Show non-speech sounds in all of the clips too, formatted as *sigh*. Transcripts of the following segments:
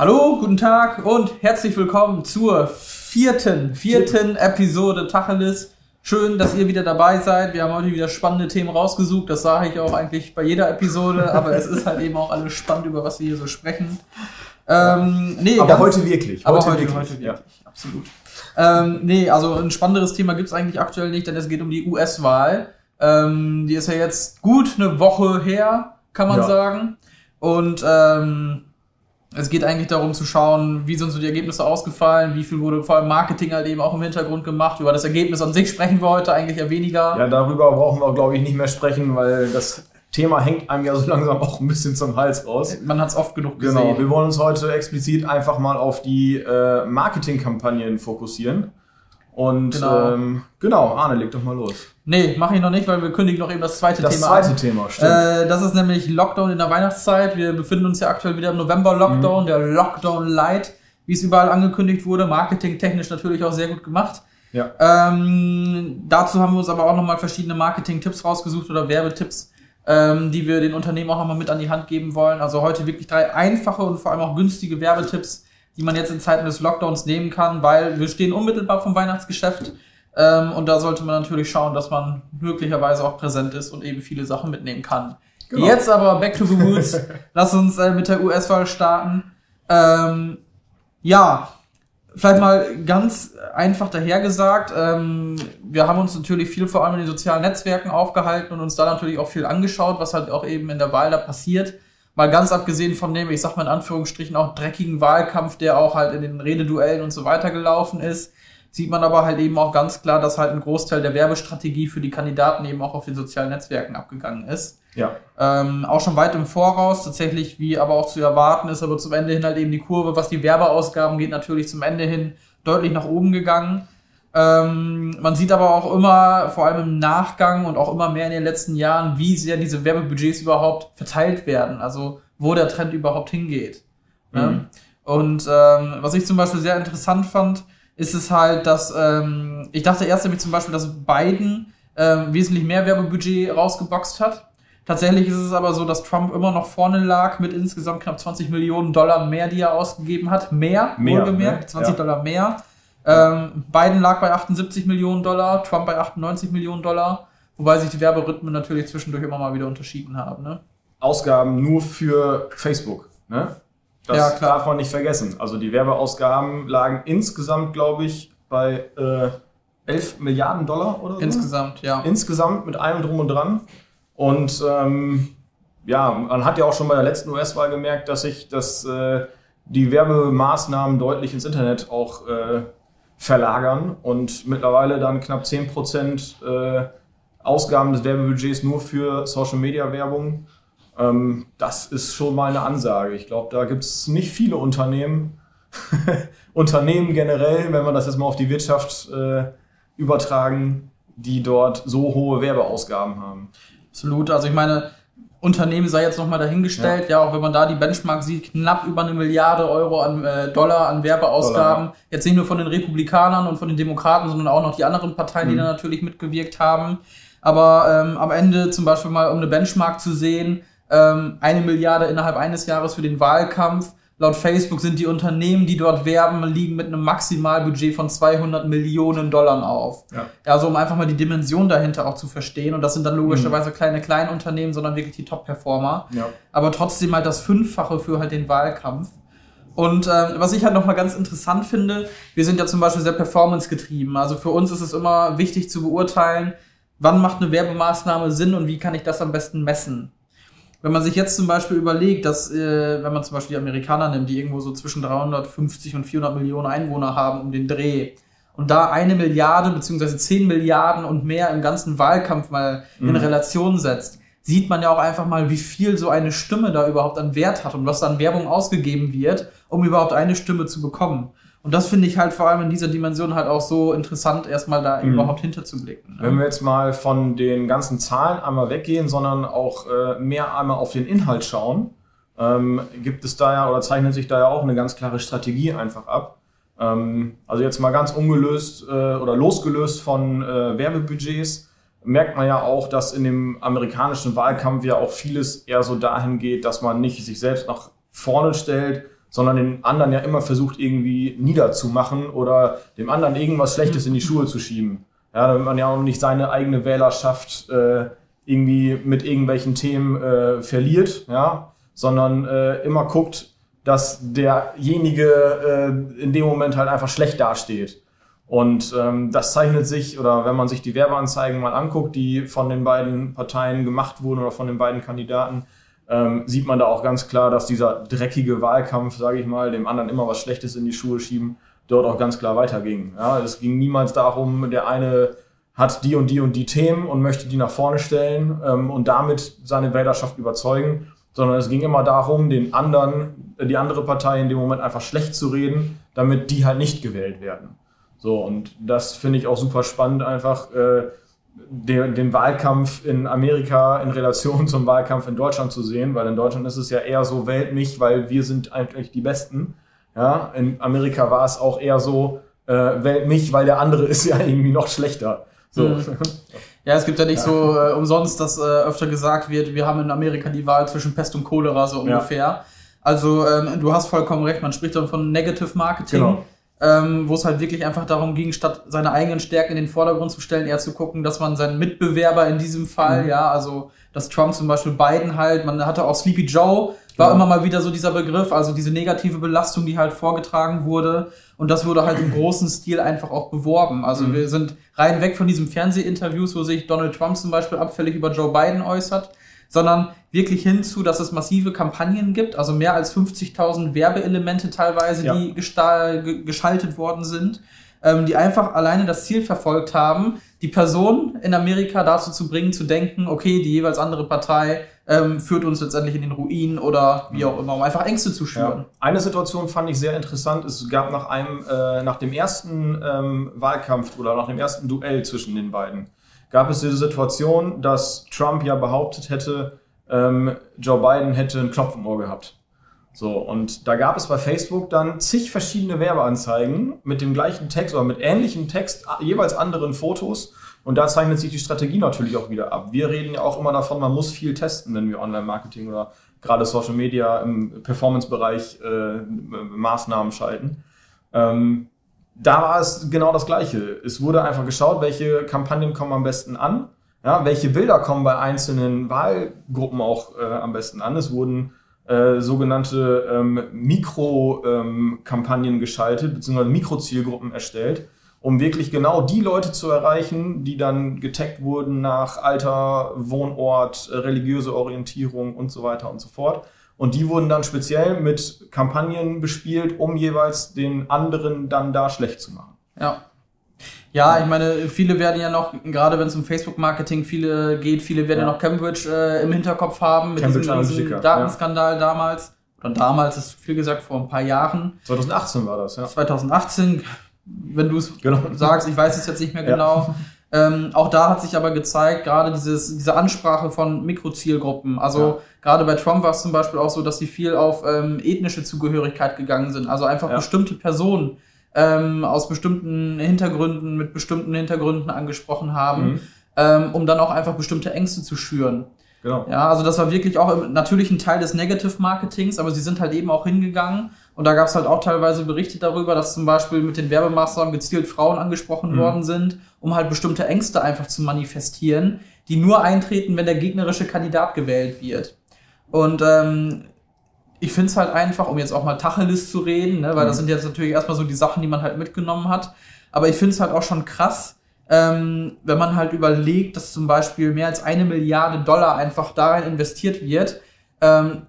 Hallo, guten Tag und herzlich willkommen zur vierten, vierten Episode Tacheles. Schön, dass ihr wieder dabei seid. Wir haben heute wieder spannende Themen rausgesucht. Das sage ich auch eigentlich bei jeder Episode, *laughs* aber es ist halt eben auch alles spannend, über was wir hier so sprechen. Ähm, nee, Aber ganz- heute wirklich. aber Heute heute, wirklich. heute wirklich, Ja. absolut. Ähm, nee, also ein spannenderes Thema gibt's eigentlich aktuell nicht, denn es geht um die US-Wahl. Ähm, die ist ja jetzt gut eine Woche her, kann man Ja. sagen. Und ähm, es geht eigentlich darum zu schauen, wie sind so die Ergebnisse ausgefallen, wie viel wurde vor allem Marketing halt eben auch im Hintergrund gemacht. Über das Ergebnis an sich sprechen wir heute eigentlich eher weniger. ja, darüber brauchen wir, glaube ich, nicht mehr sprechen, weil das Thema hängt einem ja so langsam auch ein bisschen zum Hals raus. Man hat's oft genug gesehen. Genau, wir wollen uns heute explizit einfach mal auf die äh, Marketingkampagnen fokussieren. Und Genau. ähm, genau, Arne, leg doch mal los. Nee, mache ich noch nicht, weil wir kündigen noch eben das zweite Das Thema zweite an. Thema, stimmt. Äh, das ist nämlich Lockdown in der Weihnachtszeit. Wir befinden uns ja aktuell wieder im November-Lockdown, der Lockdown Light, wie es überall angekündigt wurde. Marketingtechnisch natürlich auch sehr gut gemacht. ja. Ähm, dazu haben wir uns aber auch nochmal verschiedene Marketing-Tipps rausgesucht oder Werbetipps, ähm, die wir den Unternehmen auch nochmal mit an die Hand geben wollen. Also heute wirklich drei einfache und vor allem auch günstige Werbetipps, die man jetzt in Zeiten des Lockdowns nehmen kann, weil wir stehen unmittelbar vom Weihnachtsgeschäft. Ähm, und da sollte man natürlich schauen, dass man möglicherweise auch präsent ist und eben viele Sachen mitnehmen kann. Genau. Jetzt aber back to the woods. *laughs* Lass uns äh, mit der US-Wahl starten. Ähm, ja, vielleicht mal ganz einfach dahergesagt. Ähm, wir haben uns natürlich viel vor allem in den sozialen Netzwerken aufgehalten und uns da natürlich auch viel angeschaut, was halt auch eben in der Wahl da passiert. Mal ganz abgesehen von dem, ich sag mal in Anführungsstrichen, auch dreckigen Wahlkampf, der auch halt in den Rededuellen und so weiter gelaufen ist, sieht man aber halt eben auch ganz klar, dass halt ein Großteil der Werbestrategie für die Kandidaten eben auch auf den sozialen Netzwerken abgegangen ist. ja. Ähm, auch schon weit im Voraus, tatsächlich, wie aber auch zu erwarten ist, aber zum Ende hin halt eben die Kurve, was die Werbeausgaben geht, natürlich zum Ende hin deutlich nach oben gegangen. Ähm, man sieht aber auch immer, vor allem im Nachgang und auch immer mehr in den letzten Jahren, wie sehr diese Werbebudgets überhaupt verteilt werden, also wo der Trend überhaupt hingeht. Ne? Mhm. Und ähm, was ich zum Beispiel sehr interessant fand, ist es halt, dass ähm, ich dachte erst nämlich zum Beispiel, dass Biden ähm, wesentlich mehr Werbebudget rausgeboxt hat. Tatsächlich ist es aber so, dass Trump immer noch vorne lag mit insgesamt knapp 20 Millionen Dollar mehr, die er ausgegeben hat. Mehr, Mehr, wohlgemerkt, ne? 20 Ja. Dollar mehr. Ähm, Biden lag bei 78 Millionen Dollar, Trump bei 98 Millionen Dollar, wobei sich die Werberhythmen natürlich zwischendurch immer mal wieder unterschieden haben. Ne? Ausgaben nur für Facebook. Ne? Das Ja, klar. darf man nicht vergessen. Also die Werbeausgaben lagen insgesamt, glaube ich, bei äh, 11 Milliarden Dollar oder so. Insgesamt, ja. Insgesamt mit allem drum und dran. Und ähm, ja, man hat ja auch schon bei der letzten US-Wahl gemerkt, dass sich das, äh, die Werbemaßnahmen deutlich ins Internet auch äh, verlagern und mittlerweile dann knapp 10% äh, Ausgaben des Werbebudgets nur für Social-Media-Werbung. Ähm, das ist schon mal eine Ansage. Ich glaube, da gibt es nicht viele Unternehmen, *laughs* Unternehmen generell, wenn man das jetzt mal auf die Wirtschaft äh, übertragen, die dort so hohe Werbeausgaben haben. Absolut. Also ich meine, Unternehmen sei jetzt nochmal dahingestellt, ja. auch wenn man da die Benchmark sieht, knapp über eine Milliarde Euro an äh, Dollar an Werbeausgaben. Dollar, Jetzt nicht nur von den Republikanern und von den Demokraten, sondern auch noch die anderen Parteien, die Mhm. da natürlich mitgewirkt haben. Aber ähm, am Ende zum Beispiel mal, um eine Benchmark zu sehen, ähm, eine Milliarde innerhalb eines Jahres für den Wahlkampf. Laut Facebook sind die Unternehmen, die dort werben, liegen mit einem Maximalbudget von 200 Millionen Dollar auf. Ja. Also um einfach mal die Dimension dahinter auch zu verstehen. Und das sind dann logischerweise kleine Kleinunternehmen, sondern wirklich die Top-Performer. Ja. Aber trotzdem halt das Fünffache für halt den Wahlkampf. Und ähm, was ich halt nochmal ganz interessant finde, wir sind ja zum Beispiel sehr performance-getrieben. Also für uns ist es immer wichtig zu beurteilen, wann macht eine Werbemaßnahme Sinn und wie kann ich das am besten messen. Wenn man sich jetzt zum Beispiel überlegt, dass, äh, wenn man zum Beispiel die Amerikaner nimmt, die irgendwo so zwischen 350 und 400 Millionen Einwohner haben um den Dreh, und da eine Milliarde beziehungsweise 10 Milliarden und mehr im ganzen Wahlkampf mal in Mhm. Relation setzt, sieht man ja auch einfach mal, wie viel so eine Stimme da überhaupt an Wert hat und was da an Werbung ausgegeben wird, um überhaupt eine Stimme zu bekommen. Und das finde ich halt vor allem in dieser Dimension halt auch so interessant, erstmal da Mhm. überhaupt hinterzublicken. Ne? Wenn wir jetzt mal von den ganzen Zahlen einmal weggehen, sondern auch äh, mehr einmal auf den Inhalt schauen, ähm, gibt es da ja oder zeichnet sich da ja auch eine ganz klare Strategie einfach ab. Ähm, also jetzt mal ganz ungelöst äh, oder losgelöst von äh, Werbebudgets, merkt man ja auch, dass in dem amerikanischen Wahlkampf ja auch vieles eher so dahin geht, dass man nicht sich selbst nach vorne stellt, sondern den anderen ja immer versucht irgendwie niederzumachen oder dem anderen irgendwas Schlechtes in die Schuhe zu schieben. Ja, damit man ja auch nicht seine eigene Wählerschaft äh, irgendwie mit irgendwelchen Themen äh, verliert, ja, sondern äh, immer guckt, dass derjenige äh, in dem Moment halt einfach schlecht dasteht. Und ähm, das zeichnet sich, oder wenn man sich die Werbeanzeigen mal anguckt, die von den beiden Parteien gemacht wurden oder von den beiden Kandidaten, ähm, sieht man da auch ganz klar, dass dieser dreckige Wahlkampf, sage ich mal, dem anderen immer was Schlechtes in die Schuhe schieben, dort auch ganz klar weiterging. Ja, es ging niemals darum, der eine hat die und die und die Themen und möchte die nach vorne stellen ähm, und damit seine Wählerschaft überzeugen, sondern es ging immer darum, den anderen, die andere Partei in dem Moment einfach schlecht zu reden, damit die halt nicht gewählt werden. So, und das finde ich auch super spannend, einfach äh, den, den Wahlkampf in Amerika in Relation *laughs* zum Wahlkampf in Deutschland zu sehen, weil in Deutschland ist es ja eher so, wählt mich, weil wir sind eigentlich die Besten. Ja, in Amerika war es auch eher so, äh, wählt mich, weil der andere *laughs* ist ja irgendwie noch schlechter. So. Mhm. Ja, es gibt ja nicht ja. so äh, umsonst, dass äh, öfter gesagt wird, wir haben in Amerika die Wahl zwischen Pest und Cholera so ungefähr. Ja. Also ähm, du hast vollkommen recht, man spricht dann von Negative Marketing. Genau ähm, wo es halt wirklich einfach darum ging, statt seine eigenen Stärken in den Vordergrund zu stellen, eher zu gucken, dass man seinen Mitbewerber in diesem Fall, mhm. ja, also dass Trump zum Beispiel Biden halt, man hatte auch Sleepy Joe, war ja. immer mal wieder so dieser Begriff, also diese negative Belastung, die halt vorgetragen wurde. Und das wurde halt im *clears throat* großen Stil einfach auch beworben. Also mhm. wir sind rein weg von diesem Fernsehinterviews, wo sich Donald Trump zum Beispiel abfällig über Joe Biden äußert, sondern wirklich hinzu, dass es massive Kampagnen gibt, also mehr als 50.000 Werbeelemente teilweise, ja. die geschaltet worden sind, ähm, die einfach alleine das Ziel verfolgt haben, die Person in Amerika dazu zu bringen, zu denken, okay, die jeweils andere Partei ähm, führt uns letztendlich in den Ruin oder wie auch immer, um einfach Ängste zu schüren. Ja. Eine Situation fand ich sehr interessant. Es gab nach einem, äh, nach dem ersten ähm, Wahlkampf oder nach dem ersten Duell zwischen den beiden, gab es diese Situation, dass Trump ja behauptet hätte, ähm, Joe Biden hätte einen Knopf im Ohr gehabt. So, und da gab es bei Facebook dann zig verschiedene Werbeanzeigen mit dem gleichen Text oder mit ähnlichem Text, jeweils anderen Fotos. Und da zeichnet sich die Strategie natürlich auch wieder ab. Wir reden ja auch immer davon, man muss viel testen, wenn wir Online-Marketing oder gerade Social Media im Performance-Bereich äh, Maßnahmen schalten. Ähm, da war es genau das Gleiche. Es wurde einfach geschaut, welche Kampagnen kommen am besten an, ja, welche Bilder kommen bei einzelnen Wahlgruppen auch äh, am besten an. Es wurden äh, sogenannte ähm, Mikro-Kampagnen ähm, geschaltet, beziehungsweise Mikrozielgruppen erstellt, um wirklich genau die Leute zu erreichen, die dann getaggt wurden nach Alter, Wohnort, religiöse Orientierung und so weiter und so fort. Und die wurden dann speziell mit Kampagnen bespielt, um jeweils den anderen dann da schlecht zu machen. Ja. Ja, ich meine, viele werden ja noch, gerade wenn es um Facebook-Marketing viele geht, viele werden ja, ja noch Cambridge äh, im Hinterkopf haben mit Cambridge diesem, diesem Datenskandal ja. damals. Oder damals ist viel gesagt, vor ein paar Jahren. 2018 war das, ja. 2018, wenn du es genau. sagst, ich weiß es jetzt nicht mehr genau. *laughs* Ähm, auch da hat sich aber gezeigt, gerade dieses, diese Ansprache von Mikrozielgruppen. Also ja. gerade bei Trump war es zum Beispiel auch so, dass sie viel auf ähm, ethnische Zugehörigkeit gegangen sind. Also einfach ja. bestimmte Personen ähm, aus bestimmten Hintergründen, mit bestimmten Hintergründen angesprochen haben, mhm. ähm, um dann auch einfach bestimmte Ängste zu schüren. Genau. Ja, also das war wirklich auch natürlich ein Teil des Negative Marketings, aber sie sind halt eben auch hingegangen und da gab es halt auch teilweise Berichte darüber, dass zum Beispiel mit den Werbemaßnahmen gezielt Frauen angesprochen mhm. worden sind, um halt bestimmte Ängste einfach zu manifestieren, die nur eintreten, wenn der gegnerische Kandidat gewählt wird. Und ähm, ich finde es halt einfach, um jetzt auch mal Tacheles zu reden, ne, weil mhm. das sind jetzt natürlich erstmal so die Sachen, die man halt mitgenommen hat. Aber ich finde es halt auch schon krass, ähm, wenn man halt überlegt, dass zum Beispiel mehr als eine Milliarde Dollar einfach darin investiert wird, ähm,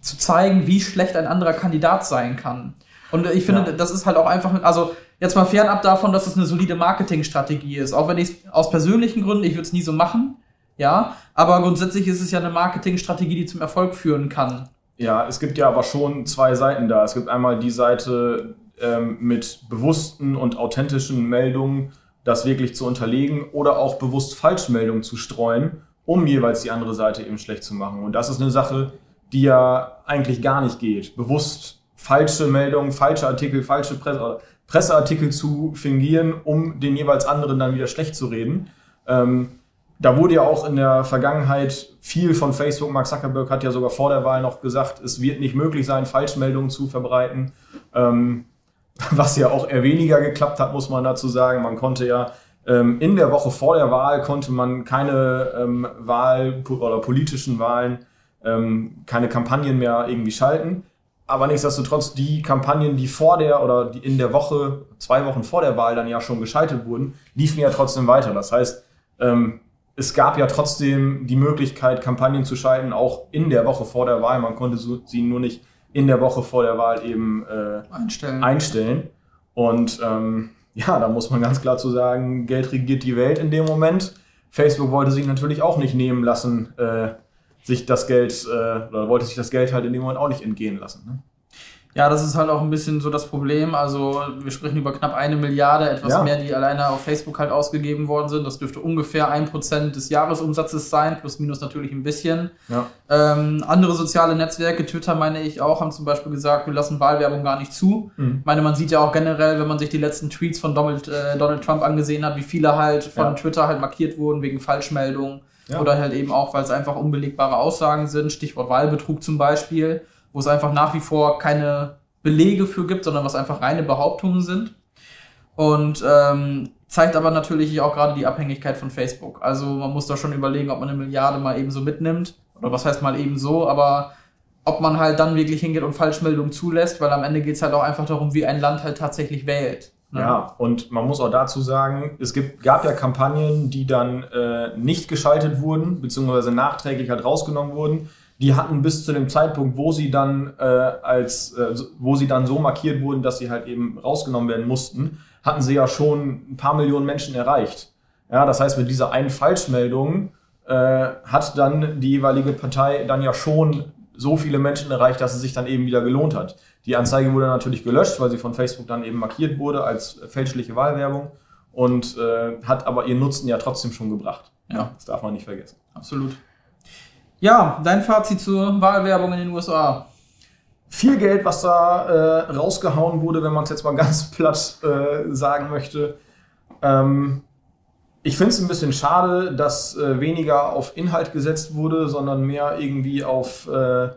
zu zeigen, wie schlecht ein anderer Kandidat sein kann. Und ich finde, ja. das ist halt auch einfach, also jetzt mal fernab davon, dass es eine solide Marketingstrategie ist. Auch wenn ich aus persönlichen Gründen, ich würde es nie so machen, ja, aber grundsätzlich ist es ja eine Marketingstrategie, die zum Erfolg führen kann. Ja, es gibt ja aber schon zwei Seiten da. Es gibt einmal die Seite ähm, mit bewussten und authentischen Meldungen, das wirklich zu unterlegen oder auch bewusst Falschmeldungen zu streuen, um jeweils die andere Seite eben schlecht zu machen. Und das ist eine Sache, die ja eigentlich gar nicht geht. Bewusst falsche Meldungen, falsche Artikel, falsche Presse, Presseartikel zu fingieren, um den jeweils anderen dann wieder schlecht zu reden. Ähm, da wurde ja auch in der Vergangenheit viel von Facebook. Mark Zuckerberg hat ja sogar vor der Wahl noch gesagt, es wird nicht möglich sein, Falschmeldungen zu verbreiten. Ähm, *laughs* was ja auch eher weniger geklappt hat, muss man dazu sagen. Man konnte ja ähm, in der Woche vor der Wahl konnte man keine ähm, Wahl oder politischen Wahlen, ähm, keine Kampagnen mehr irgendwie schalten. Aber nichtsdestotrotz, die Kampagnen, die vor der oder die in der Woche, zwei Wochen vor der Wahl dann ja schon geschaltet wurden, liefen ja trotzdem weiter. Das heißt, ähm, es gab ja trotzdem die Möglichkeit, Kampagnen zu schalten, auch in der Woche vor der Wahl. Man konnte sie nur nicht in der Woche vor der Wahl eben äh, einstellen. einstellen. Und ähm, ja, da muss man ganz klar zu sagen, Geld regiert die Welt in dem Moment. Facebook wollte sich natürlich auch nicht nehmen lassen, äh, sich das Geld, äh, oder wollte sich das Geld halt in dem Moment auch nicht entgehen lassen. Ne? Ja, das ist halt auch ein bisschen so das Problem. Also wir sprechen über knapp eine Milliarde, etwas ja. mehr, die alleine auf Facebook halt ausgegeben worden sind. Das dürfte ungefähr ein Prozent des Jahresumsatzes sein, plus minus natürlich ein bisschen. Ja. Ähm, andere soziale Netzwerke, Twitter meine ich auch, haben zum Beispiel gesagt, wir lassen Wahlwerbung gar nicht zu. Mhm. Ich meine, man sieht ja auch generell, wenn man sich die letzten Tweets von Donald, äh, Donald Trump angesehen hat, wie viele halt von ja. Twitter halt markiert wurden wegen Falschmeldungen. Oder halt eben auch, weil es einfach unbelegbare Aussagen sind, Stichwort Wahlbetrug zum Beispiel wo es einfach nach wie vor keine Belege für gibt, sondern was einfach reine Behauptungen sind. Und ähm, zeigt aber natürlich auch gerade die Abhängigkeit von Facebook. Also man muss da schon überlegen, ob man eine Milliarde mal eben so mitnimmt. Oder was heißt mal eben so, aber ob man halt dann wirklich hingeht und Falschmeldungen zulässt, weil am Ende geht es halt auch einfach darum, wie ein Land halt tatsächlich wählt. Ne? Ja, und man muss auch dazu sagen, es gibt, gab ja Kampagnen, die dann äh, nicht geschaltet wurden, beziehungsweise nachträglich halt rausgenommen wurden die hatten bis zu dem Zeitpunkt, wo sie dann äh, als, äh, wo sie dann so markiert wurden, dass sie halt eben rausgenommen werden mussten, hatten sie ja schon ein paar Millionen Menschen erreicht. Ja, das heißt, mit dieser einen Falschmeldung äh, hat dann die jeweilige Partei dann ja schon so viele Menschen erreicht, dass es sich dann eben wieder gelohnt hat. Die Anzeige wurde natürlich gelöscht, weil sie von Facebook dann eben markiert wurde als fälschliche Wahlwerbung und äh, hat aber ihren Nutzen ja trotzdem schon gebracht. Ja, das darf man nicht vergessen. Absolut. Ja, dein Fazit zur Wahlwerbung in den USA. Viel Geld, was da äh, rausgehauen wurde, wenn man es jetzt mal *laughs* ganz platt äh, sagen möchte. Ähm, ich finde es ein bisschen schade, dass äh, weniger auf Inhalt gesetzt wurde, sondern mehr irgendwie auf, äh,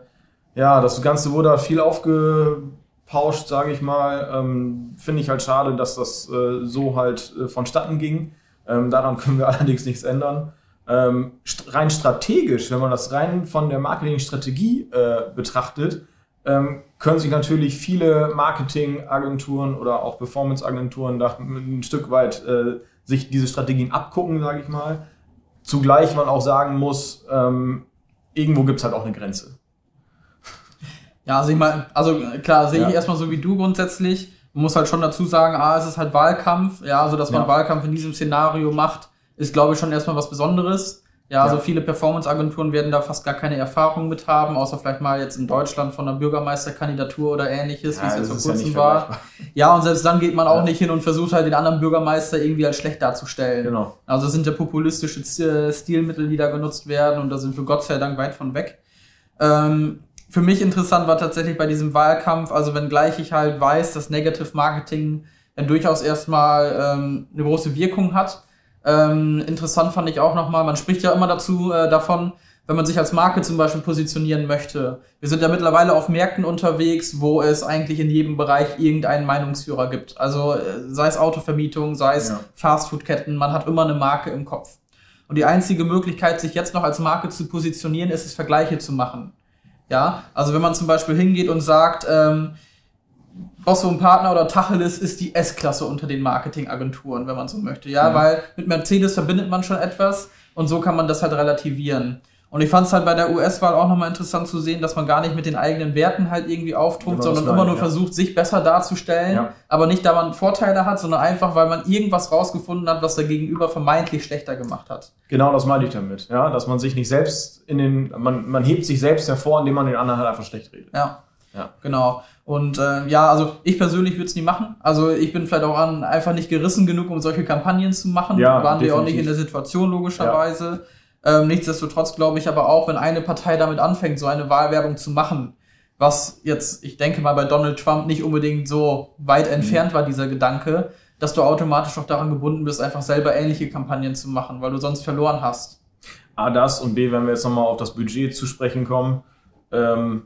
ja, das Ganze wurde viel aufgepauscht, sage ich mal. Ähm, finde ich halt schade, dass das äh, so halt äh, vonstatten ging. Ähm, daran *laughs* können wir allerdings nichts ändern. Ähm, rein strategisch, wenn man das rein von der Marketingstrategie äh, betrachtet, ähm, können sich natürlich viele Marketingagenturen oder auch Performanceagenturen da ein Stück weit äh, sich diese Strategien abgucken, sage ich mal. Zugleich man auch sagen muss, ähm, irgendwo gibt es halt auch eine Grenze. Ja, also ich mal, also klar, sehe ja. ich erstmal so wie du grundsätzlich. Man muss halt schon dazu sagen, ah, es ist halt Wahlkampf, ja, also dass man ja. Wahlkampf in diesem Szenario macht, ist, glaube ich, schon erstmal was Besonderes. Ja, also viele Performance-Agenturen werden da fast gar keine Erfahrung mit haben, außer vielleicht mal jetzt in Deutschland von einer Bürgermeisterkandidatur oder ähnliches, ja, wie es jetzt vor kurzem ja war. Ja, und selbst dann geht man auch ja. nicht hin und versucht halt den anderen Bürgermeister irgendwie als schlecht darzustellen. Genau. Also sind ja populistische äh, Stilmittel, die da genutzt werden und da sind wir Gott sei Dank weit von weg. Ähm, für mich interessant war tatsächlich bei diesem Wahlkampf, also wenngleich ich halt weiß, dass Negative Marketing ja durchaus erstmal ähm, eine große Wirkung hat, ähm, interessant fand ich auch nochmal, man spricht ja immer dazu äh, davon, wenn man sich als Marke zum Beispiel positionieren möchte. Wir sind ja mittlerweile auf Märkten unterwegs, wo es eigentlich in jedem Bereich irgendeinen Meinungsführer gibt. Also äh, sei es Autovermietung, sei es ja. Fastfoodketten, man hat immer eine Marke im Kopf. Und die einzige Möglichkeit, sich jetzt noch als Marke zu positionieren, ist es, Vergleiche zu machen. Ja, also wenn man zum Beispiel hingeht und sagt, ähm, Bosso und Partner oder Tacheles ist die S-Klasse unter den Marketingagenturen, wenn man so möchte. Ja, mhm. weil mit Mercedes verbindet man schon etwas und so kann man das halt relativieren. Und ich fand es halt bei der US-Wahl auch nochmal interessant zu sehen, dass man gar nicht mit den eigenen Werten halt irgendwie auftrumpft, sondern immer nur ja. versucht, sich besser darzustellen, ja. aber nicht, da man Vorteile hat, sondern einfach, weil man irgendwas rausgefunden hat, was der Gegenüber vermeintlich schlechter gemacht hat. Genau das meine ich damit, ja, dass man sich nicht selbst in den, man, man hebt sich selbst hervor, indem man den anderen halt einfach schlecht redet. Ja. Ja. Genau. Und äh, ja, also ich persönlich würde es nie machen. Also ich bin vielleicht auch an, einfach nicht gerissen genug, um solche Kampagnen zu machen. Ja, Waren wir auch nicht in der Situation, logischerweise. Ja. Ähm, nichtsdestotrotz glaube ich aber auch, wenn eine Partei damit anfängt, so eine Wahlwerbung zu machen, was jetzt, ich denke mal, bei Donald Trump nicht unbedingt so weit entfernt mhm. war, dieser Gedanke, dass du automatisch auch daran gebunden bist, einfach selber ähnliche Kampagnen zu machen, weil du sonst verloren hast. A, das und B, wenn wir jetzt nochmal auf das Budget zu sprechen kommen, ähm,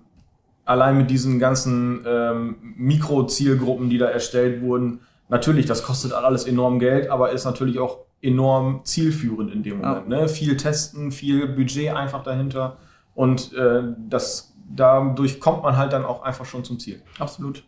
allein mit diesen ganzen ähm, Mikrozielgruppen, die da erstellt wurden, natürlich, das kostet alles enorm Geld, aber ist natürlich auch enorm zielführend in dem Moment. Ja. Ne? Viel testen, viel Budget einfach dahinter und äh, das dadurch kommt man halt dann auch einfach schon zum Ziel. Absolut.